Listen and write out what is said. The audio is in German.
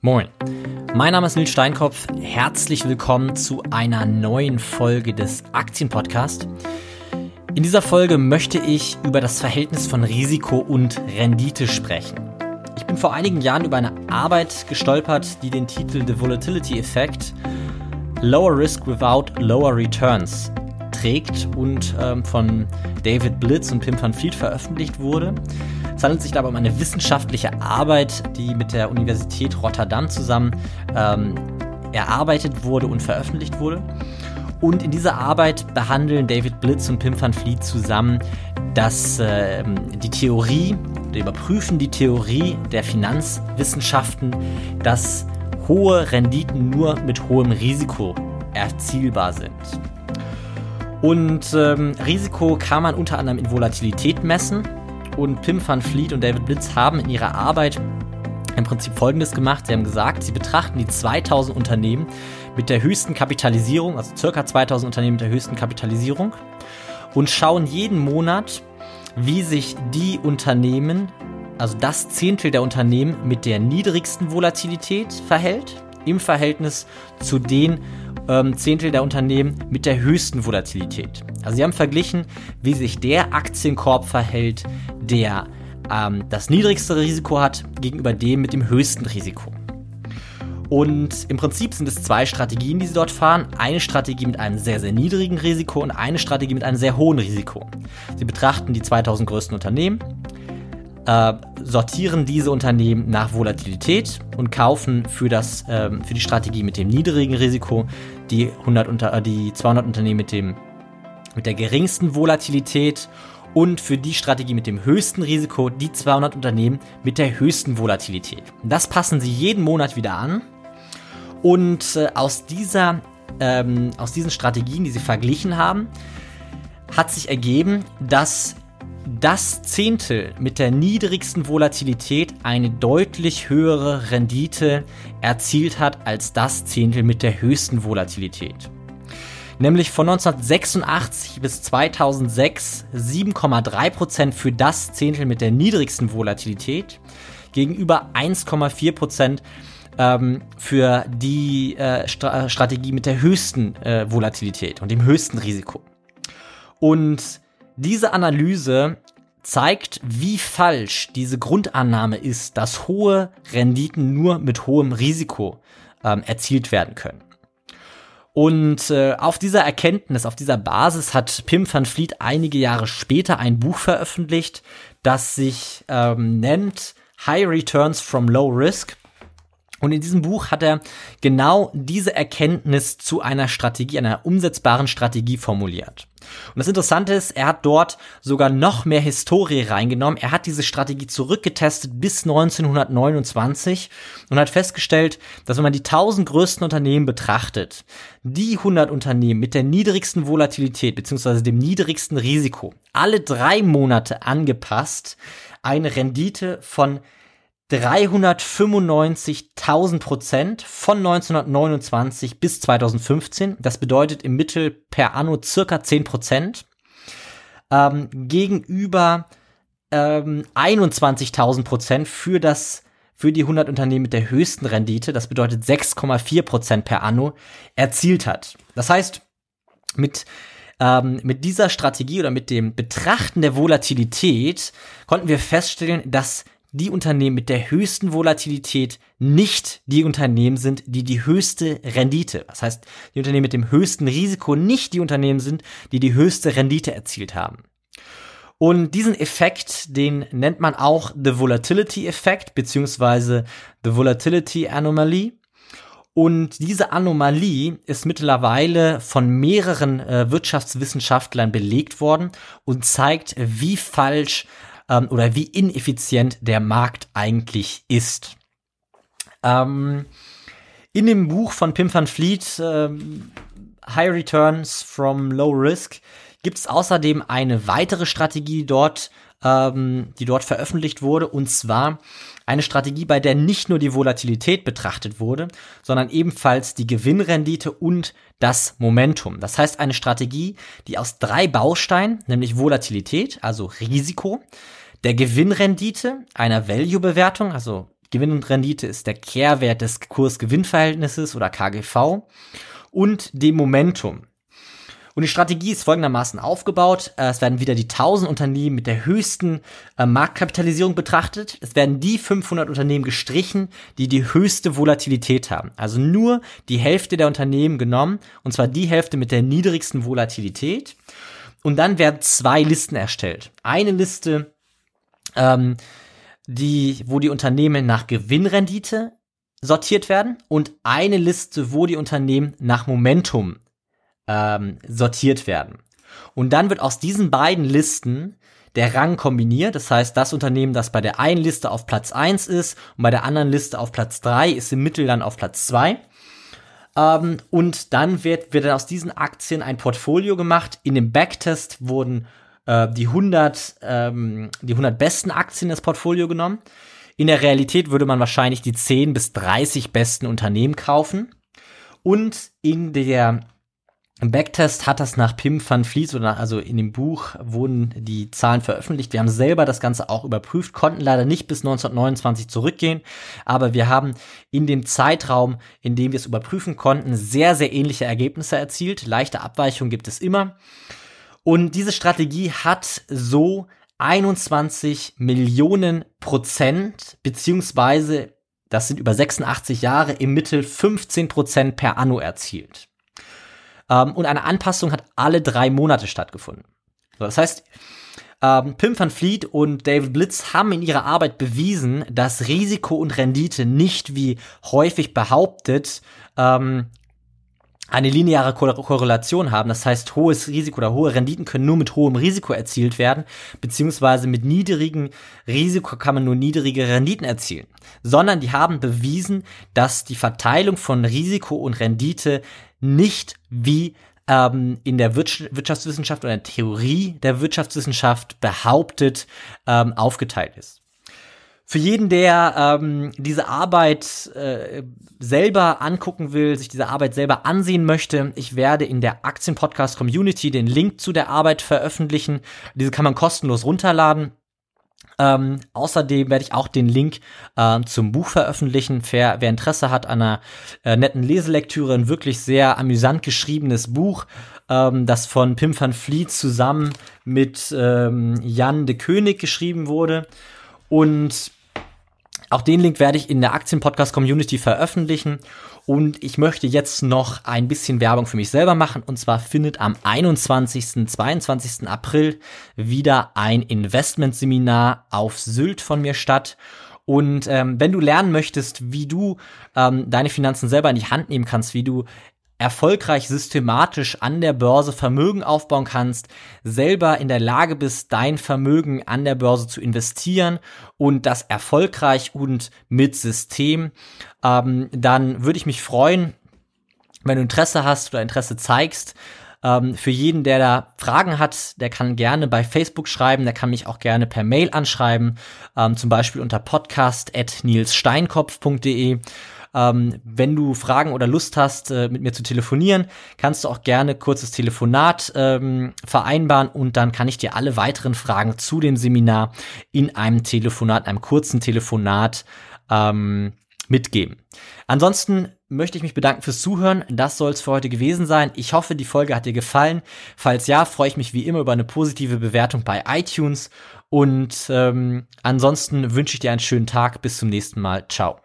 Moin, mein Name ist Nils Steinkopf. Herzlich willkommen zu einer neuen Folge des Aktienpodcasts. In dieser Folge möchte ich über das Verhältnis von Risiko und Rendite sprechen. Ich bin vor einigen Jahren über eine Arbeit gestolpert, die den Titel The Volatility Effect Lower Risk Without Lower Returns trägt und ähm, von David Blitz und Pim van Fleet veröffentlicht wurde. Es handelt sich dabei um eine wissenschaftliche Arbeit, die mit der Universität Rotterdam zusammen ähm, erarbeitet wurde und veröffentlicht wurde. Und in dieser Arbeit behandeln David Blitz und Pim van Vliet zusammen dass äh, die Theorie, die überprüfen die Theorie der Finanzwissenschaften, dass hohe Renditen nur mit hohem Risiko erzielbar sind. Und ähm, Risiko kann man unter anderem in Volatilität messen und Pim van Fleet und David Blitz haben in ihrer Arbeit im Prinzip Folgendes gemacht. Sie haben gesagt, sie betrachten die 2000 Unternehmen mit der höchsten Kapitalisierung, also circa 2000 Unternehmen mit der höchsten Kapitalisierung und schauen jeden Monat, wie sich die Unternehmen, also das Zehntel der Unternehmen mit der niedrigsten Volatilität verhält im Verhältnis zu den ähm, Zehntel der Unternehmen mit der höchsten Volatilität. Also sie haben verglichen, wie sich der Aktienkorb verhält, der ähm, das niedrigste Risiko hat, gegenüber dem mit dem höchsten Risiko. Und im Prinzip sind es zwei Strategien, die sie dort fahren. Eine Strategie mit einem sehr, sehr niedrigen Risiko und eine Strategie mit einem sehr hohen Risiko. Sie betrachten die 2000 größten Unternehmen, äh, sortieren diese Unternehmen nach Volatilität und kaufen für, das, äh, für die Strategie mit dem niedrigen Risiko die, 100 unter, äh, die 200 Unternehmen mit, dem, mit der geringsten Volatilität und für die Strategie mit dem höchsten Risiko die 200 Unternehmen mit der höchsten Volatilität. Das passen sie jeden Monat wieder an und äh, aus, dieser, ähm, aus diesen Strategien, die sie verglichen haben, hat sich ergeben, dass das Zehntel mit der niedrigsten Volatilität eine deutlich höhere Rendite erzielt hat als das Zehntel mit der höchsten Volatilität. Nämlich von 1986 bis 2006 7,3% für das Zehntel mit der niedrigsten Volatilität gegenüber 1,4% ähm, für die äh, Stra Strategie mit der höchsten äh, Volatilität und dem höchsten Risiko. Und diese Analyse zeigt, wie falsch diese Grundannahme ist, dass hohe Renditen nur mit hohem Risiko ähm, erzielt werden können. Und äh, auf dieser Erkenntnis, auf dieser Basis hat Pim van Vliet einige Jahre später ein Buch veröffentlicht, das sich ähm, nennt High Returns from Low Risk. Und in diesem Buch hat er genau diese Erkenntnis zu einer Strategie, einer umsetzbaren Strategie formuliert. Und das Interessante ist, er hat dort sogar noch mehr Historie reingenommen. Er hat diese Strategie zurückgetestet bis 1929 und hat festgestellt, dass wenn man die 1000 größten Unternehmen betrachtet, die 100 Unternehmen mit der niedrigsten Volatilität bzw. dem niedrigsten Risiko, alle drei Monate angepasst, eine Rendite von 395.000 Prozent von 1929 bis 2015. Das bedeutet im Mittel per Anno circa 10 Prozent. Ähm, gegenüber ähm, 21.000 Prozent für das für die 100 Unternehmen mit der höchsten Rendite, das bedeutet 6,4 Prozent per Anno, erzielt hat. Das heißt, mit ähm, mit dieser Strategie oder mit dem Betrachten der Volatilität konnten wir feststellen, dass die Unternehmen mit der höchsten Volatilität nicht die Unternehmen sind, die die höchste Rendite, das heißt, die Unternehmen mit dem höchsten Risiko nicht die Unternehmen sind, die die höchste Rendite erzielt haben. Und diesen Effekt, den nennt man auch The Volatility Effect beziehungsweise The Volatility Anomaly. Und diese Anomalie ist mittlerweile von mehreren äh, Wirtschaftswissenschaftlern belegt worden und zeigt, wie falsch ähm, oder wie ineffizient der Markt eigentlich ist. Ähm, in dem Buch von Pim van Fleet, ähm, High Returns from Low Risk, gibt es außerdem eine weitere Strategie dort, ähm, die dort veröffentlicht wurde, und zwar eine Strategie, bei der nicht nur die Volatilität betrachtet wurde, sondern ebenfalls die Gewinnrendite und das Momentum. Das heißt eine Strategie, die aus drei Bausteinen, nämlich Volatilität, also Risiko, der Gewinnrendite, einer Value-Bewertung, also Gewinn und Rendite ist der Kehrwert des Kurs-Gewinn-Verhältnisses oder KGV und dem Momentum. Und die Strategie ist folgendermaßen aufgebaut. Äh, es werden wieder die 1000 Unternehmen mit der höchsten äh, Marktkapitalisierung betrachtet. Es werden die 500 Unternehmen gestrichen, die die höchste Volatilität haben. Also nur die Hälfte der Unternehmen genommen, und zwar die Hälfte mit der niedrigsten Volatilität. Und dann werden zwei Listen erstellt. Eine Liste, ähm, die, wo die Unternehmen nach Gewinnrendite sortiert werden und eine Liste, wo die Unternehmen nach Momentum ähm, sortiert werden. Und dann wird aus diesen beiden Listen der Rang kombiniert. Das heißt, das Unternehmen, das bei der einen Liste auf Platz 1 ist und bei der anderen Liste auf Platz 3, ist im Mittel dann auf Platz 2. Ähm, und dann wird, wird dann aus diesen Aktien ein Portfolio gemacht. In dem Backtest wurden äh, die 100, ähm, die 100 besten Aktien ins Portfolio genommen. In der Realität würde man wahrscheinlich die 10 bis 30 besten Unternehmen kaufen. Und in der im Backtest hat das nach Pim van Vliet oder also in dem Buch wurden die Zahlen veröffentlicht. Wir haben selber das Ganze auch überprüft, konnten leider nicht bis 1929 zurückgehen, aber wir haben in dem Zeitraum, in dem wir es überprüfen konnten, sehr, sehr ähnliche Ergebnisse erzielt. Leichte Abweichungen gibt es immer. Und diese Strategie hat so 21 Millionen Prozent, beziehungsweise das sind über 86 Jahre, im Mittel 15 Prozent per Anno erzielt. Ähm, und eine Anpassung hat alle drei Monate stattgefunden. So, das heißt, ähm, Pim van Fleet und David Blitz haben in ihrer Arbeit bewiesen, dass Risiko und Rendite nicht wie häufig behauptet ähm, eine lineare Korrelation haben. Das heißt, hohes Risiko oder hohe Renditen können nur mit hohem Risiko erzielt werden, beziehungsweise mit niedrigem Risiko kann man nur niedrige Renditen erzielen. Sondern die haben bewiesen, dass die Verteilung von Risiko und Rendite nicht wie ähm, in der Wirtschaftswissenschaft oder der Theorie der Wirtschaftswissenschaft behauptet ähm, aufgeteilt ist. Für jeden, der ähm, diese Arbeit äh, selber angucken will, sich diese Arbeit selber ansehen möchte, ich werde in der Aktienpodcast Community den Link zu der Arbeit veröffentlichen. Diese kann man kostenlos runterladen. Ähm, außerdem werde ich auch den Link äh, zum Buch veröffentlichen. Wer, wer Interesse hat an einer äh, netten Leselektüre, ein wirklich sehr amüsant geschriebenes Buch, ähm, das von Pim van Vliet zusammen mit ähm, Jan de König geschrieben wurde. Und auch den Link werde ich in der Aktienpodcast-Community veröffentlichen. Und ich möchte jetzt noch ein bisschen Werbung für mich selber machen. Und zwar findet am 21. 22. April wieder ein Investmentseminar auf Sylt von mir statt. Und ähm, wenn du lernen möchtest, wie du ähm, deine Finanzen selber in die Hand nehmen kannst, wie du erfolgreich systematisch an der Börse Vermögen aufbauen kannst, selber in der Lage bist, dein Vermögen an der Börse zu investieren und das erfolgreich und mit System, ähm, dann würde ich mich freuen, wenn du Interesse hast oder Interesse zeigst. Ähm, für jeden, der da Fragen hat, der kann gerne bei Facebook schreiben, der kann mich auch gerne per Mail anschreiben, ähm, zum Beispiel unter podcast.nilssteinkopf.de. Ähm, wenn du Fragen oder Lust hast, äh, mit mir zu telefonieren, kannst du auch gerne kurzes Telefonat ähm, vereinbaren und dann kann ich dir alle weiteren Fragen zu dem Seminar in einem Telefonat, einem kurzen Telefonat ähm, mitgeben. Ansonsten möchte ich mich bedanken fürs Zuhören. Das soll es für heute gewesen sein. Ich hoffe, die Folge hat dir gefallen. Falls ja, freue ich mich wie immer über eine positive Bewertung bei iTunes. Und ähm, ansonsten wünsche ich dir einen schönen Tag. Bis zum nächsten Mal. Ciao.